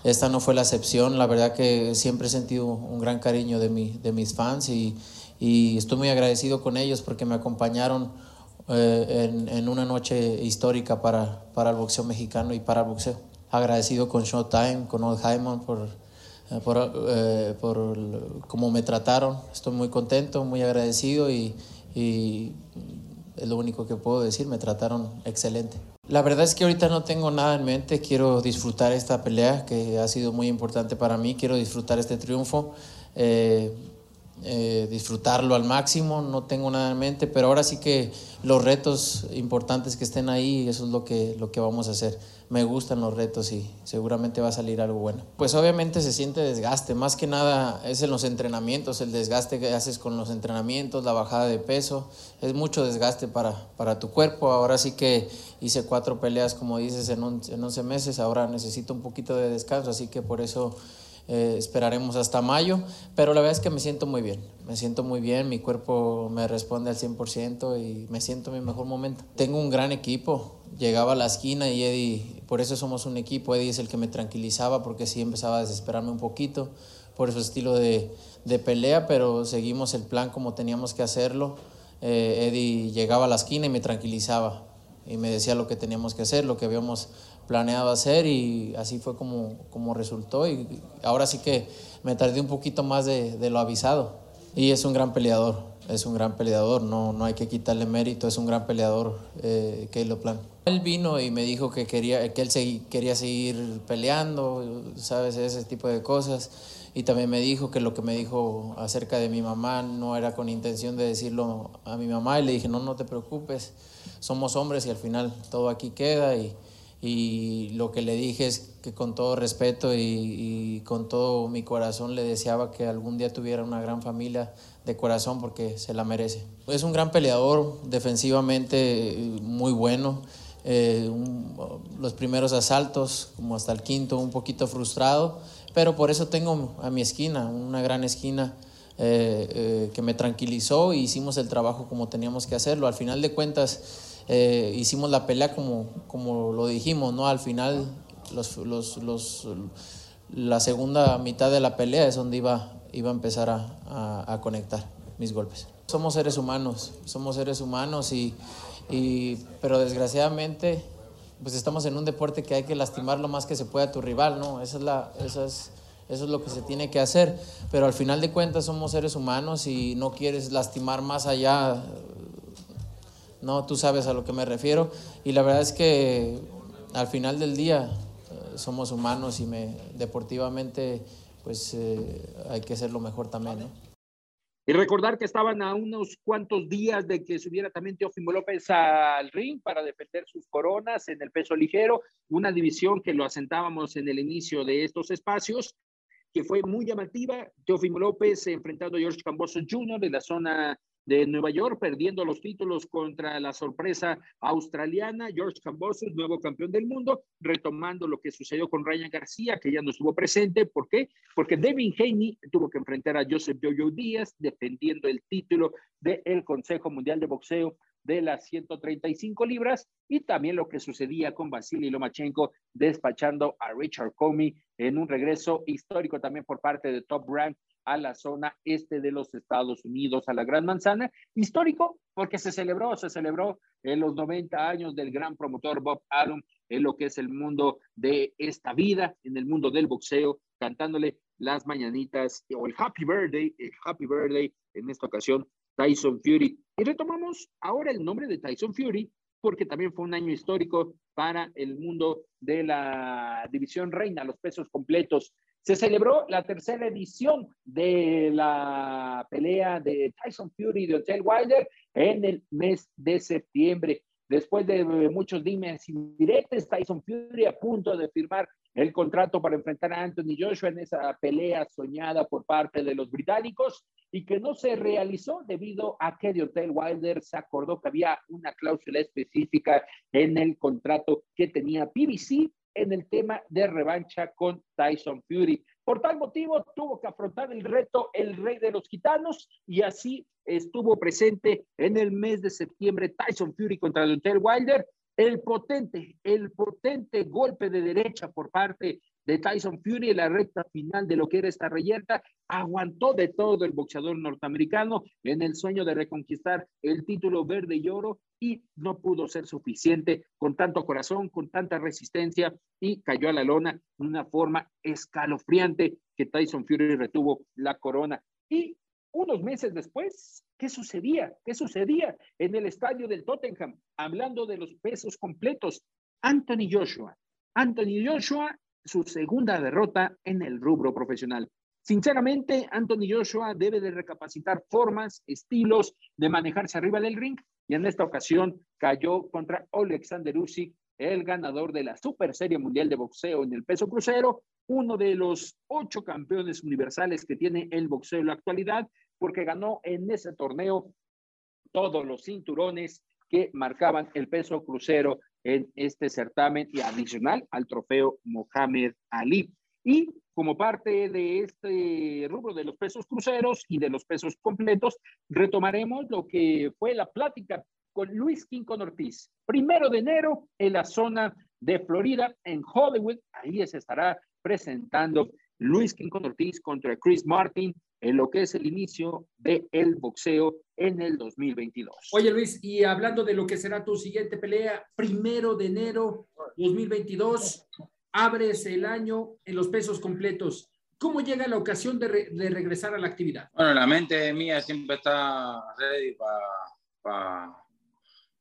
Esta no fue la excepción, la verdad que siempre he sentido un gran cariño de, mi, de mis fans y, y estoy muy agradecido con ellos porque me acompañaron eh, en, en una noche histórica para, para el boxeo mexicano y para el boxeo. Agradecido con Showtime, con Old Jaimon por, eh, por, eh, por cómo me trataron. Estoy muy contento, muy agradecido y, y es lo único que puedo decir, me trataron excelente. La verdad es que ahorita no tengo nada en mente, quiero disfrutar esta pelea que ha sido muy importante para mí, quiero disfrutar este triunfo. Eh, eh, disfrutarlo al máximo, no tengo nada en mente, pero ahora sí que los retos importantes que estén ahí, eso es lo que, lo que vamos a hacer. Me gustan los retos y seguramente va a salir algo bueno. Pues obviamente se siente desgaste, más que nada es en los entrenamientos, el desgaste que haces con los entrenamientos, la bajada de peso, es mucho desgaste para, para tu cuerpo. Ahora sí que hice cuatro peleas, como dices, en, un- en 11 meses, ahora necesito un poquito de descanso, así que por eso eh, esperaremos hasta mayo, pero la verdad es que me siento muy bien, me siento muy bien, mi cuerpo me responde al 100% y me siento en mi mejor momento. Tengo un gran equipo, llegaba a la esquina y Eddie por eso somos un equipo. Eddie es el que me tranquilizaba porque sí empezaba a desesperarme un poquito por su estilo de, de pelea, pero seguimos el plan como teníamos que hacerlo. Eh, Eddie llegaba a la esquina y me tranquilizaba y me decía lo que teníamos que hacer, lo que habíamos planeado hacer y así fue como, como resultó y ahora sí que me tardé un poquito más de, de lo avisado. Y es un gran peleador, es un gran peleador, no, no hay que quitarle mérito, es un gran peleador eh, Caleb Plan. Él vino y me dijo que, quería, que él segui- quería seguir peleando, sabes, ese tipo de cosas. Y también me dijo que lo que me dijo acerca de mi mamá no era con intención de decirlo a mi mamá y le dije, no, no te preocupes, somos hombres y al final todo aquí queda y, y lo que le dije es que con todo respeto y, con todo mi corazón le deseaba que algún día tuviera una gran familia de corazón porque se la merece. Es un gran peleador, defensivamente muy bueno. Eh, los primeros asaltos, como hasta el quinto, un poquito frustrado, pero por eso tengo a mi esquina, una gran esquina eh, eh, que me tranquilizó y hicimos el trabajo como teníamos que hacerlo. Al final de cuentas, eh, hicimos la pelea como, como lo dijimos, ¿no? Al final, los, los, los- la segunda mitad de la pelea es donde iba, iba a empezar a, a- a conectar mis golpes. Somos seres humanos, somos seres humanos y, y- pero desgraciadamente pues estamos en un deporte que hay que lastimar lo más que se pueda a tu rival, ¿no? Esa es la, esa es, eso es lo que se tiene que hacer, pero al final de cuentas somos seres humanos y no quieres lastimar más allá, no, tú sabes a lo que me refiero y la verdad es que al final del día eh, somos humanos y me, deportivamente pues eh, hay que hacer lo mejor también, ¿no? Y recordar que estaban a unos cuantos días de que subiera también Teófimo López al ring para defender sus coronas en el peso ligero, una división que lo asentábamos en el inicio de estos espacios, que fue muy llamativa. Teófimo López enfrentando a George Camboso Jr. de la zona de Nueva York, perdiendo los títulos contra la sorpresa australiana. George Camboso, nuevo campeón del mundo, retomando lo que sucedió con Ryan García, que ya no estuvo presente. ¿Por qué? Porque Devin Haney tuvo que enfrentar a Joseph Jojo Díaz, defendiendo el título del Consejo Mundial de Boxeo de las 135 libras y también lo que sucedía con Vasily Lomachenko despachando a Richard Comey en un regreso histórico también por parte de Top Rank a la zona este de los Estados Unidos, a la Gran Manzana. Histórico porque se celebró, se celebró en los 90 años del gran promotor Bob Arum en lo que es el mundo de esta vida, en el mundo del boxeo, cantándole las mañanitas o el Happy Birthday, el Happy Birthday en esta ocasión Tyson Fury. Y retomamos ahora el nombre de Tyson Fury porque también fue un año histórico para el mundo de la división reina, los pesos completos. Se celebró la tercera edición de la pelea de Tyson Fury de Hotel Wilder en el mes de septiembre. Después de muchos dimes y diretes, Tyson Fury a punto de firmar el contrato para enfrentar a Anthony Joshua en esa pelea soñada por parte de los británicos y que no se realizó debido a que de Hotel Wilder se acordó que había una cláusula específica en el contrato que tenía PBC en el tema de revancha con Tyson Fury. Por tal motivo, tuvo que afrontar el reto el rey de los gitanos y así estuvo presente en el mes de septiembre Tyson Fury contra Deontay Wilder. El potente, el potente golpe de derecha por parte de Tyson Fury en la recta final de lo que era esta reyerta, aguantó de todo el boxeador norteamericano en el sueño de reconquistar el título verde y oro y no pudo ser suficiente con tanto corazón, con tanta resistencia y cayó a la lona de una forma escalofriante que Tyson Fury retuvo la corona. Y unos meses después, ¿qué sucedía? ¿Qué sucedía en el estadio del Tottenham? Hablando de los pesos completos, Anthony Joshua. Anthony Joshua, su segunda derrota en el rubro profesional. Sinceramente, Anthony Joshua debe de recapacitar formas, estilos de manejarse arriba del ring y en esta ocasión cayó contra Alexander Usyk, el ganador de la Super Serie Mundial de Boxeo en el peso crucero, uno de los ocho campeones universales que tiene el boxeo en la actualidad, porque ganó en ese torneo todos los cinturones que marcaban el peso crucero en este certamen y adicional al trofeo Mohamed Ali. Y como parte de este rubro de los pesos cruceros y de los pesos completos, retomaremos lo que fue la plática con Luis Quincón Ortiz. Primero de enero en la zona de Florida, en Hollywood. Ahí se estará presentando Luis King Ortiz contra Chris Martin en lo que es el inicio del el boxeo en el 2022. Oye Luis, y hablando de lo que será tu siguiente pelea, primero de enero 2022, abres el año en los pesos completos. ¿Cómo llega la ocasión de, re- de regresar a la actividad? Bueno, la mente mía siempre está ready para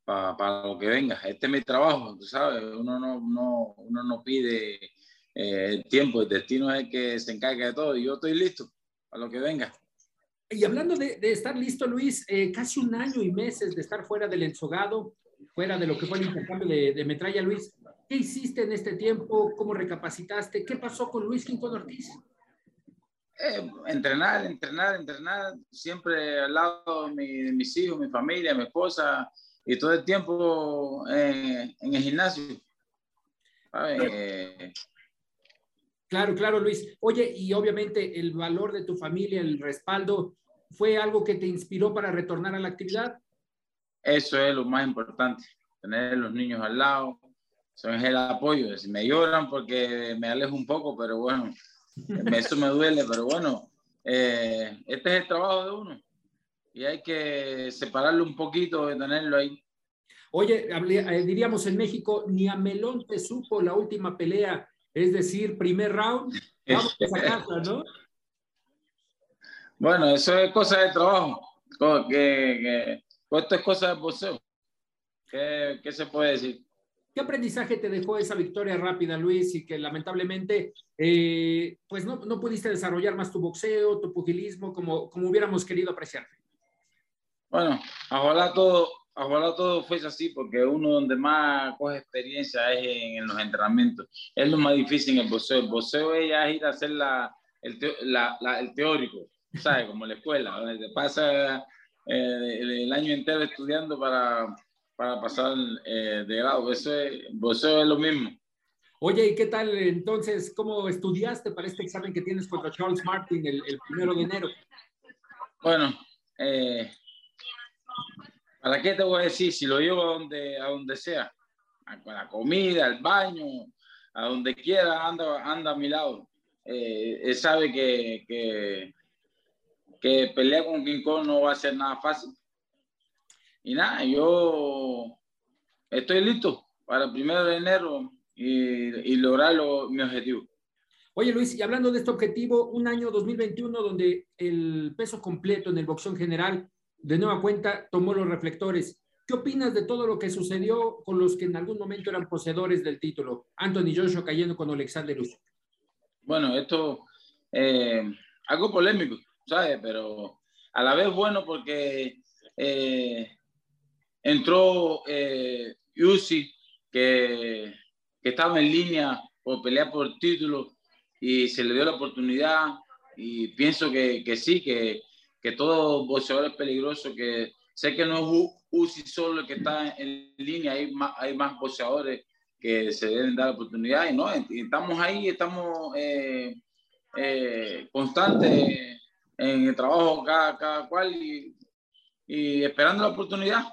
para lo que venga. Este es mi trabajo, tú sabes. Uno no, no, uno no pide eh, el tiempo, el destino es el que se encarga de todo y yo estoy listo para lo que venga. Y hablando de, de estar listo, Luis, eh, casi un año y meses de estar fuera del ensogado, fuera de lo que fue el intercambio de, de metralla, Luis, ¿qué hiciste en este tiempo? ¿Cómo recapacitaste? ¿Qué pasó con Luis Quintón Ortiz? Eh, entrenar, entrenar, entrenar, siempre al lado de, mi- de mis hijos, mi familia, mi esposa y todo el tiempo eh, en el gimnasio. Claro, claro, Luis. Oye, y obviamente el valor de tu familia, el respaldo, ¿fue algo que te inspiró para retornar a la actividad? Eso es lo más importante, tener los niños al lado, eso es el apoyo. Si me lloran porque me alejo un poco, pero bueno, eso me duele, pero bueno, eh, este es el trabajo de uno y hay que separarlo un poquito de tenerlo ahí. Oye, eh, diríamos en México, ni a Melón te supo la última pelea, es decir, primer round, vamos a casa, ¿no? Bueno, eso es cosa de trabajo, que, que pues esto es cosa de boxeo. ¿Qué, qué se puede decir? ¿Qué aprendizaje te dejó esa victoria rápida, Luis, y que lamentablemente eh, pues no, no pudiste desarrollar más tu boxeo, tu pugilismo, como, como hubiéramos querido apreciar? Bueno, ojalá todo, ojalá todo fuese así, porque uno donde más coge experiencia es en, los entrenamientos. Es lo más difícil en el boxeo. El boxeo es ya ir a hacer la, el, teo- la- la- el teórico, ¿sabes? Como la escuela, donde te pasa eh, el, el año entero estudiando para, para pasar eh, de grado. Eso es, boxeo es lo mismo. Oye, ¿y qué tal entonces? ¿Cómo estudiaste para este examen que tienes contra Charles Martin el, el primero de enero? Bueno, eh, ¿para qué te voy a decir? Si lo llevo a donde, a donde sea, a la comida, al baño, a donde quiera, anda, anda a mi lado. Eh, él sabe que, que, que pelear con King Kong no va a ser nada fácil. Y nada, yo estoy listo para el primero de enero y, y lograr lo- mi objetivo. Oye, Luis, y hablando de este objetivo, un año 2021 donde el peso completo en el boxeo en general, de nueva cuenta, tomó los reflectores. ¿Qué opinas de todo lo que sucedió con los que en algún momento eran poseedores del título? Anthony Joshua cayendo con Alexander Usyk. Bueno, esto eh, algo polémico, ¿sabes? Pero a la vez bueno porque eh, entró eh, que, estaba en línea por pelear por título y se le dio la oportunidad y pienso que sí, que, que todo boxeador es peligroso, que sé que no es U- Usyk solo el que está en línea, hay más, hay más boxeadores que se deben dar la oportunidad y no, estamos ahí, estamos eh, eh, constantes en el trabajo cada, cada cual y, y esperando la oportunidad.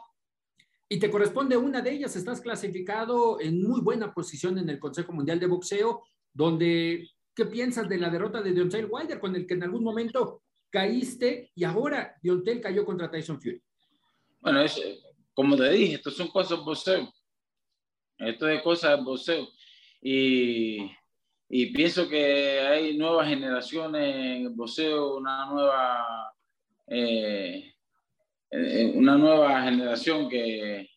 Y te corresponde una de ellas, estás clasificado en muy buena posición en el Consejo Mundial de Boxeo, donde, ¿qué piensas de la derrota de Deontay Wilder, con el que en algún momento caíste y ahora Deontay cayó contra Tyson Fury? Bueno, es, como te dije, esto son cosas de boxeo. Esto es cosas boxeo. Y, y pienso que hay nuevas generaciones en el boxeo, una nueva, eh, eh, una nueva generación que,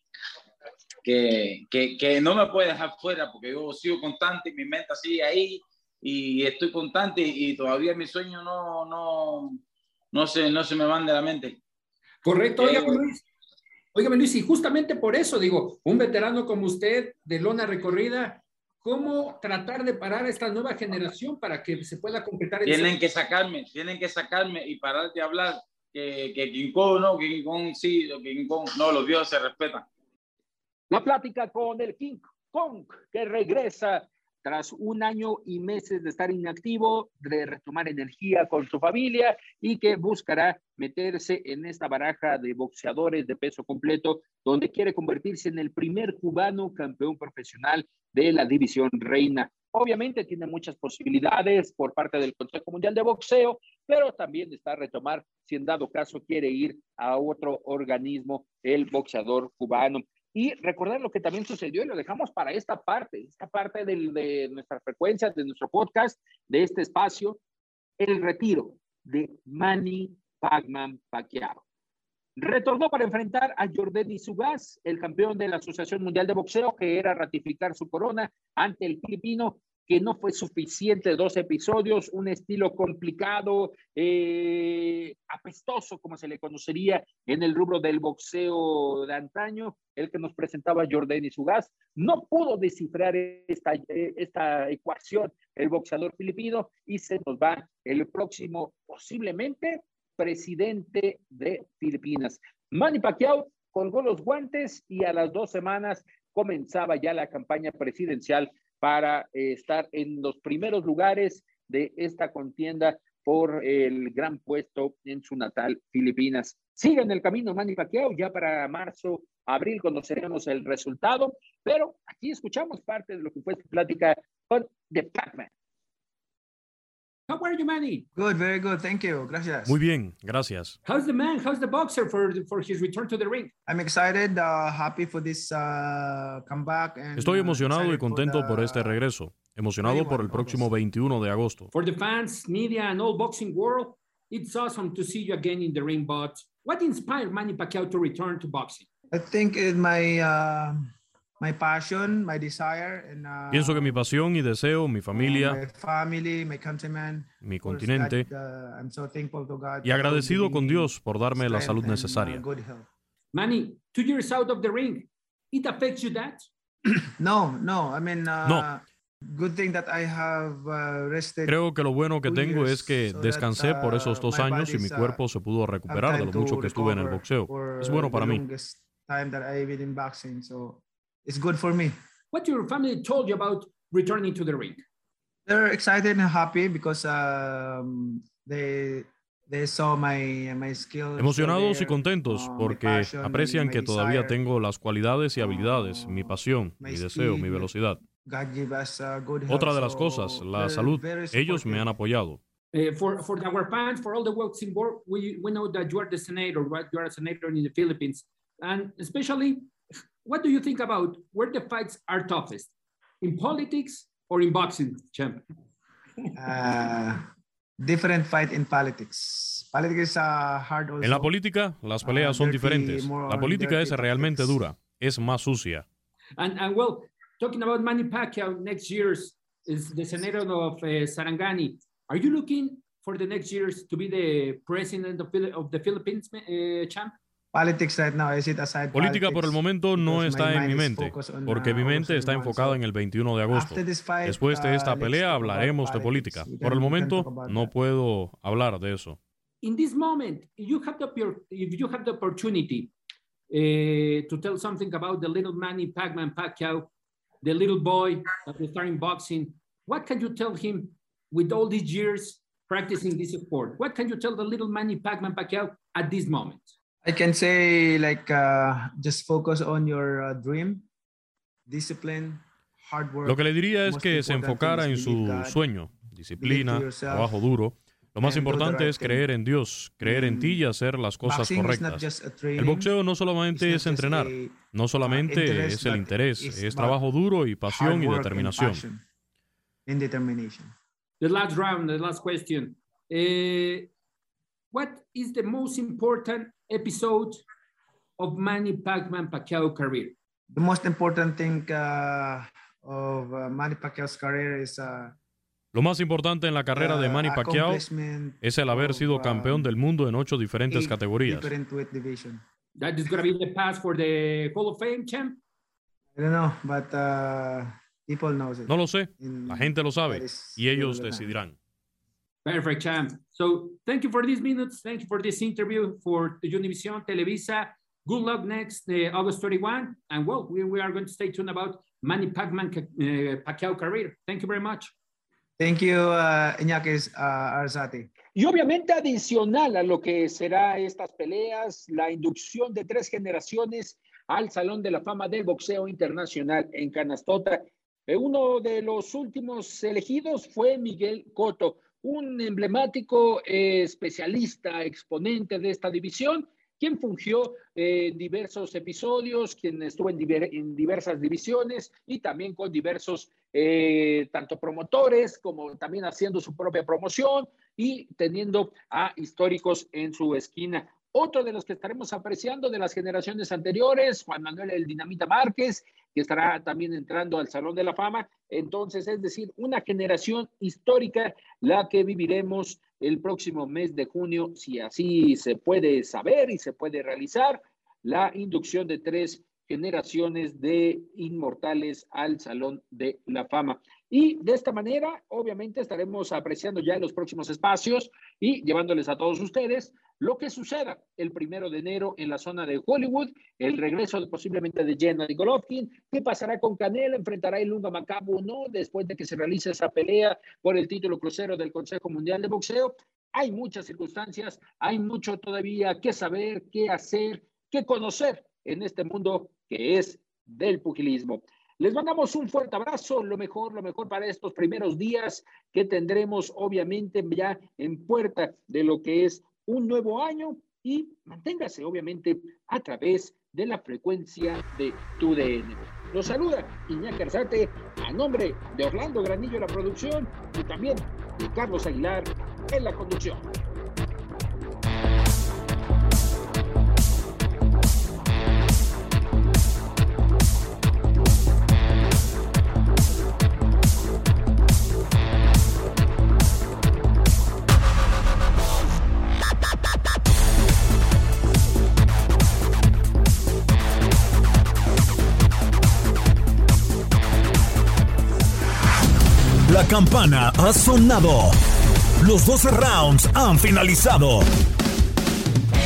que, que, que no me puede dejar fuera porque yo sigo constante y mi mente sigue ahí y estoy constante y todavía mis sueños no, no, no, se, no se me van de la mente. Correcto, Eh, óigame Luis. Óigame Luis, y justamente por eso digo, un veterano como usted de lona recorrida, ¿cómo tratar de parar a esta nueva generación para que se pueda concretar el Tienen que sacarme, tienen que sacarme y parar de hablar que, que King Kong no, que King Kong sí, que King Kong no, los dioses se respetan. La plática con el King Kong que regresa tras un año y meses de estar inactivo, de retomar energía con su familia y que buscará meterse en esta baraja de boxeadores de peso completo, donde quiere convertirse en el primer cubano campeón profesional de la división reina. Obviamente tiene muchas posibilidades por parte del Consejo Mundial de Boxeo, pero también está a retomar si en dado caso quiere ir a otro organismo el boxeador cubano. Y recordar lo que también sucedió y lo dejamos para esta parte, esta parte de nuestras frecuencias, de nuestro podcast, de este espacio, el retiro de Manny Pacman Pacquiao. Retornó para enfrentar a Jordan Sugas, el campeón de la Asociación Mundial de Boxeo, que era ratificar su corona ante el filipino que no fue suficiente dos episodios, un estilo complicado, eh, apestoso, como se le conocería en el rubro del boxeo de antaño, el que nos presentaba Jordan y Sugas, no pudo descifrar esta, esta ecuación el boxeador filipino y se nos va el próximo, posiblemente, presidente de Filipinas. Manny Pacquiao colgó los guantes y a las dos semanas comenzaba ya la campaña presidencial para eh, estar en los primeros lugares de esta contienda por el gran puesto en su natal Filipinas. Sigue el camino Manny Pacquiao, ya para marzo, abril conoceremos el resultado, pero aquí escuchamos parte de lo que fue su plática con The Pac-Man. How are you, Manny? Good, very good. Thank you. Gracias. Muy bien, gracias. How's the man? How's the boxer for, for his return to the ring? I'm excited, uh, happy for this uh, comeback. And, Estoy uh, emocionado y contento the- por este regreso. Emocionado por el próximo 21 de agosto. For the fans, media, and all boxing world, it's awesome to see you again in the ring. But what inspired Manny Pacquiao to return to boxing? I think it's my uh, my passion, my desire, and uh, Pienso que mi pasión y deseo, mi my familia, family, my countrymen. mi continente, God, uh, I'm so thankful to God y agradecido con Dios por darme la salud and, uh, necesaria. good health. Manny, two years out of the ring, it affects you that? No, no. I mean, uh, No. good thing that I have uh, rested. Creo que lo bueno que tengo es que so descansé that, por esos uh, dos my años y mi uh, cuerpo se pudo recuperar de lo mucho to que estuve en el recover boxeo. Es bueno the para mí. longest time that I've been in boxing, so it's good for me. What your family told you about returning to the ring? They're excited and happy because um, they they saw my my skills. Emocionados y contentos uh, my porque passion, aprecian que todavía desire. tengo las cualidades y habilidades, mi pasión, mi deseo, mi velocidad. God give us uh, good health, Otra de las cosas, la salud. very Ellos me han apoyado. Uh, for for our fans, for all the boxing world, we we know that you are the senator, right? You are a senator in the Philippines, and especially, what do you think about where the fights are toughest, in politics or in boxing, champ? uh, different fight in politics. Politics is uh, hard also. En la política, las peleas son dirty, diferentes. La política es realmente tactics. dura, es más sucia. And and well, talking about Manny Pacquiao, next year's is the senator of uh, Sarangani. Are you looking for the next years to be the president of, of the Philippines, uh, champ? Politics right now, aside Política por el momento no because está my en mi is mente, porque uh, mi mente está enfocada en el 21 de agosto. fight, Después de uh, esta let's pelea hablaremos de política. Por el momento no puedo hablar de eso. in this moment, you have the if you have the opportunity uh, to tell something about the little Manny Pac-Man Pacquiao, the little boy that was starting boxing, what can you tell him with all these years practicing this sport? What can you tell the little Manny Pac-Man Pacquiao at this moment? I can say like uh, just focus on your uh, dream, discipline, hard work. Lo que le diría es Most que se enfocara en su God, sueño, disciplina, yourself, trabajo duro. Lo más importante right es creer en Dios, creer en ti y hacer las cosas Boxing is not correctas. just a El training, boxeo no solamente it's es entrenar, a, no solamente interest, es el interés, it's es trabajo duro y pasión hard y work and determinación. passion and determination. The last round, the last question. Uh, what is the most important episode of Manny Pac-Man Pacquiao career? The most important thing uh, of uh, Manny Pacquiao's career is uh, Lo más importante en la carrera de the Manny Pacquiao es el haber sido um, campeón del mundo en ocho diferentes eight categorías. That is going to be the pass for the Hall of Fame, champ. I don't know, but uh, people knows it. No lo sé, la gente lo sabe y ellos decidirán. Perfect, champ. So thank you for these minutes. Thank you for this interview for the Univision Televisa. Good luck next uh, August 31. And well, we, we are going to stay tuned about Manny Pacman uh, Pacquiao career. Thank you very much. Thank you, uh, Iñaki uh, Arzate. Y obviamente adicional a lo que será estas peleas, la inducción de tres generaciones al Salón de la Fama del Boxeo Internacional en Canastota. Eh, uno de los últimos elegidos fue Miguel Cotto, un emblemático eh, especialista, exponente de esta división, quien fungió eh, en diversos episodios, quien estuvo en, diversas divisiones y también con diversos, tanto promotores como también haciendo su propia promoción y teniendo a históricos en su esquina. Otro de los que estaremos apreciando de las generaciones anteriores, Juan Manuel El Dinamita Márquez, que estará también entrando al Salón de la Fama. Entonces, es decir, una generación histórica la que viviremos el próximo mes de junio, si así se puede saber y se puede realizar, la inducción de tres generaciones de inmortales al Salón de la Fama. Y de esta manera, obviamente, estaremos apreciando ya los próximos espacios y llevándoles a todos ustedes lo que suceda el primero de enero en la zona de Hollywood, el regreso posiblemente de Jenna Golovkin, qué pasará con Canelo, enfrentará el Lunga Macabu o no, después de que se realice esa pelea por el título crucero del Consejo Mundial de Boxeo. Hay muchas circunstancias, hay mucho todavía que saber, qué hacer, qué conocer en este mundo que es del pugilismo. Les mandamos un fuerte abrazo, lo mejor, lo mejor para estos primeros días que tendremos obviamente ya en puerta de lo que es un nuevo año y manténgase obviamente a través de la frecuencia de tu DN. Los saluda Iñaki Arzate a nombre de Orlando Granillo en la producción y también de Carlos Aguilar en la conducción. Campana ha sonado. Los 12 rounds han finalizado.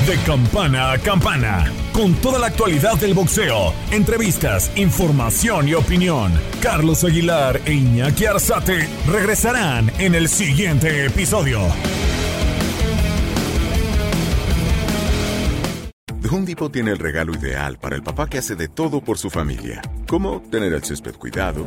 De campana a campana, con toda la actualidad del boxeo, entrevistas, información y opinión. Carlos Aguilar e Iñaki Arzate regresarán en el siguiente episodio. The Home Depot tiene el regalo ideal para el papá que hace de todo por su familia, como tener el césped cuidado